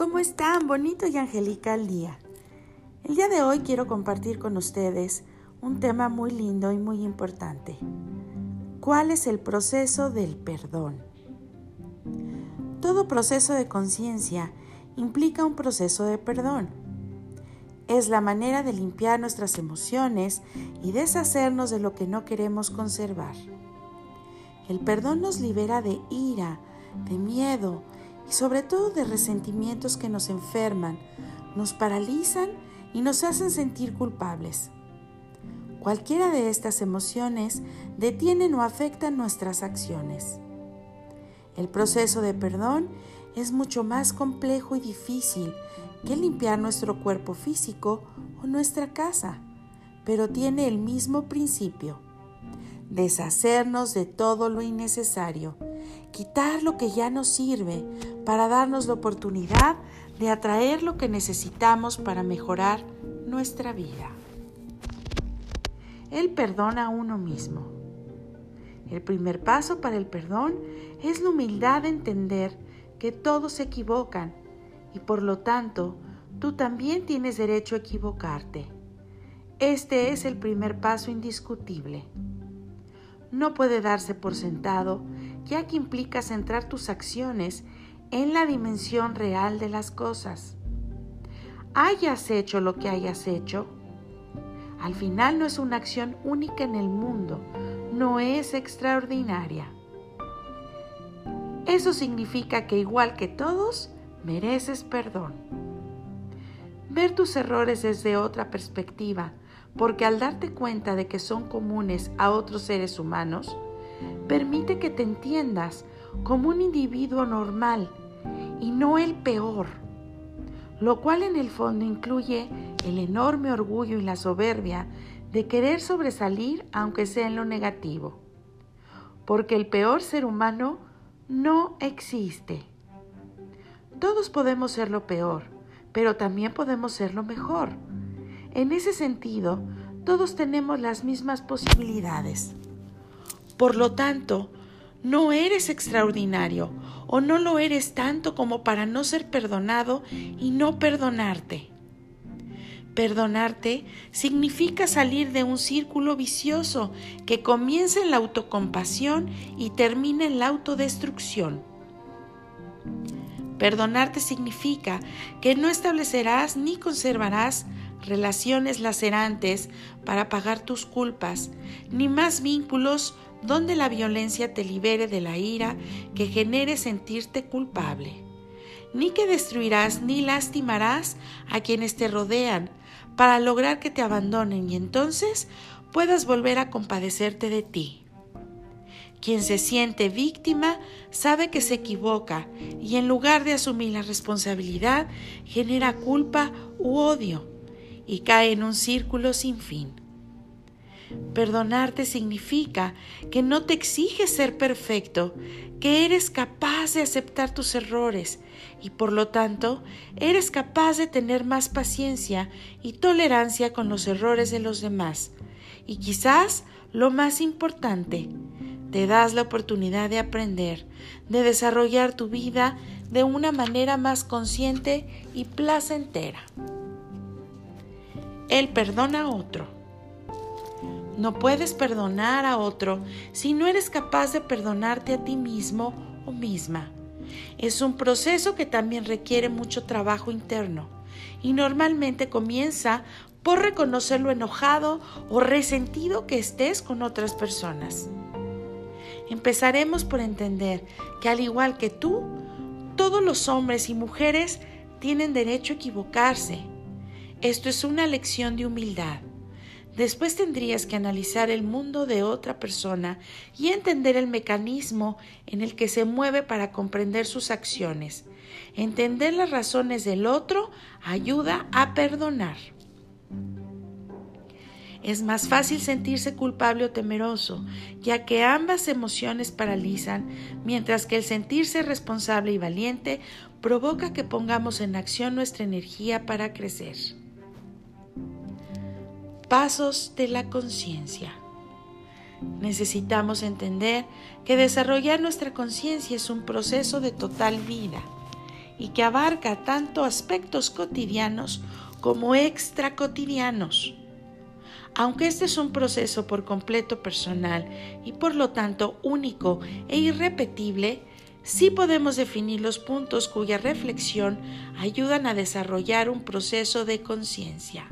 ¿Cómo están? Bonito y angelical día. El día de hoy quiero compartir con ustedes un tema muy lindo y muy importante. ¿Cuál es el proceso del perdón? Todo proceso de conciencia implica un proceso de perdón. Es la manera de limpiar nuestras emociones y deshacernos de lo que no queremos conservar. El perdón nos libera de ira, de miedo y sobre todo de resentimientos que nos enferman, nos paralizan y nos hacen sentir culpables. Cualquiera de estas emociones detienen o afectan nuestras acciones. El proceso de perdón es mucho más complejo y difícil que limpiar nuestro cuerpo físico o nuestra casa, pero tiene el mismo principio. Deshacernos de todo lo innecesario, quitar lo que ya nos sirve para darnos la oportunidad de atraer lo que necesitamos para mejorar nuestra vida. El perdón a uno mismo. El primer paso para el perdón es la humildad de entender que todos se equivocan y por lo tanto tú también tienes derecho a equivocarte. Este es el primer paso indiscutible. No puede darse por sentado, ya que implica centrar tus acciones en la dimensión real de las cosas. Hayas hecho lo que hayas hecho, al final no es una acción única en el mundo, no es extraordinaria. Eso significa que igual que todos, mereces perdón. Ver tus errores desde otra perspectiva, porque al darte cuenta de que son comunes a otros seres humanos, permite que te entiendas como un individuo normal y no el peor, lo cual en el fondo incluye el enorme orgullo y la soberbia de querer sobresalir aunque sea en lo negativo, porque el peor ser humano no existe. Todos podemos ser lo peor, pero también podemos ser lo mejor. En ese sentido, todos tenemos las mismas posibilidades. Por lo tanto, no eres extraordinario o no lo eres tanto como para no ser perdonado y no perdonarte. Perdonarte significa salir de un círculo vicioso que comienza en la autocompasión y termina en la autodestrucción. Perdonarte significa que no establecerás ni conservarás relaciones lacerantes para pagar tus culpas, ni más vínculos donde la violencia te libere de la ira que genere sentirte culpable, ni que destruirás ni lastimarás a quienes te rodean para lograr que te abandonen y entonces puedas volver a compadecerte de ti. Quien se siente víctima sabe que se equivoca y en lugar de asumir la responsabilidad genera culpa u odio y cae en un círculo sin fin. Perdonarte significa que no te exiges ser perfecto, que eres capaz de aceptar tus errores y por lo tanto eres capaz de tener más paciencia y tolerancia con los errores de los demás. Y quizás lo más importante, te das la oportunidad de aprender, de desarrollar tu vida de una manera más consciente y placentera. Él perdona a otro no puedes perdonar a otro si no eres capaz de perdonarte a ti mismo o misma. Es un proceso que también requiere mucho trabajo interno y normalmente comienza por reconocer lo enojado o resentido que estés con otras personas. Empezaremos por entender que al igual que tú, todos los hombres y mujeres tienen derecho a equivocarse. Esto es una lección de humildad. Después tendrías que analizar el mundo de otra persona y entender el mecanismo en el que se mueve para comprender sus acciones. Entender las razones del otro ayuda a perdonar. Es más fácil sentirse culpable o temeroso, ya que ambas emociones paralizan, mientras que el sentirse responsable y valiente provoca que pongamos en acción nuestra energía para crecer. Pasos de la conciencia. Necesitamos entender que desarrollar nuestra conciencia es un proceso de total vida y que abarca tanto aspectos cotidianos como extra cotidianos. Aunque este es un proceso por completo personal y por lo tanto único e irrepetible, sí podemos definir los puntos cuya reflexión ayudan a desarrollar un proceso de conciencia.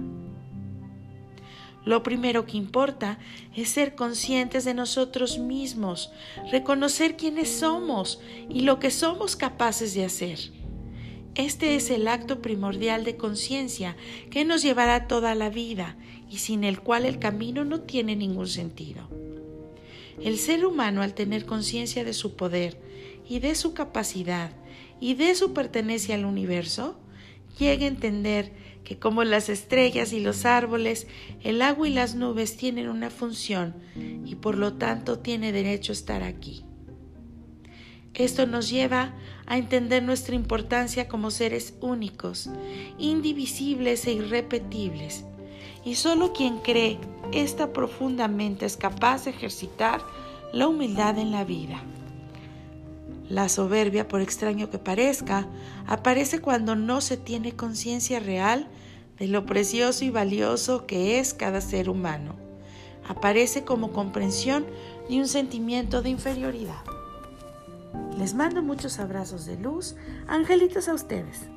Lo primero que importa es ser conscientes de nosotros mismos, reconocer quiénes somos y lo que somos capaces de hacer. Este es el acto primordial de conciencia que nos llevará toda la vida y sin el cual el camino no tiene ningún sentido. El ser humano al tener conciencia de su poder y de su capacidad y de su pertenencia al universo, llega a entender que como las estrellas y los árboles, el agua y las nubes tienen una función y por lo tanto tiene derecho a estar aquí. Esto nos lleva a entender nuestra importancia como seres únicos, indivisibles e irrepetibles. Y solo quien cree esta profundamente es capaz de ejercitar la humildad en la vida. La soberbia, por extraño que parezca, aparece cuando no se tiene conciencia real de lo precioso y valioso que es cada ser humano. Aparece como comprensión y un sentimiento de inferioridad. Les mando muchos abrazos de luz, angelitos a ustedes.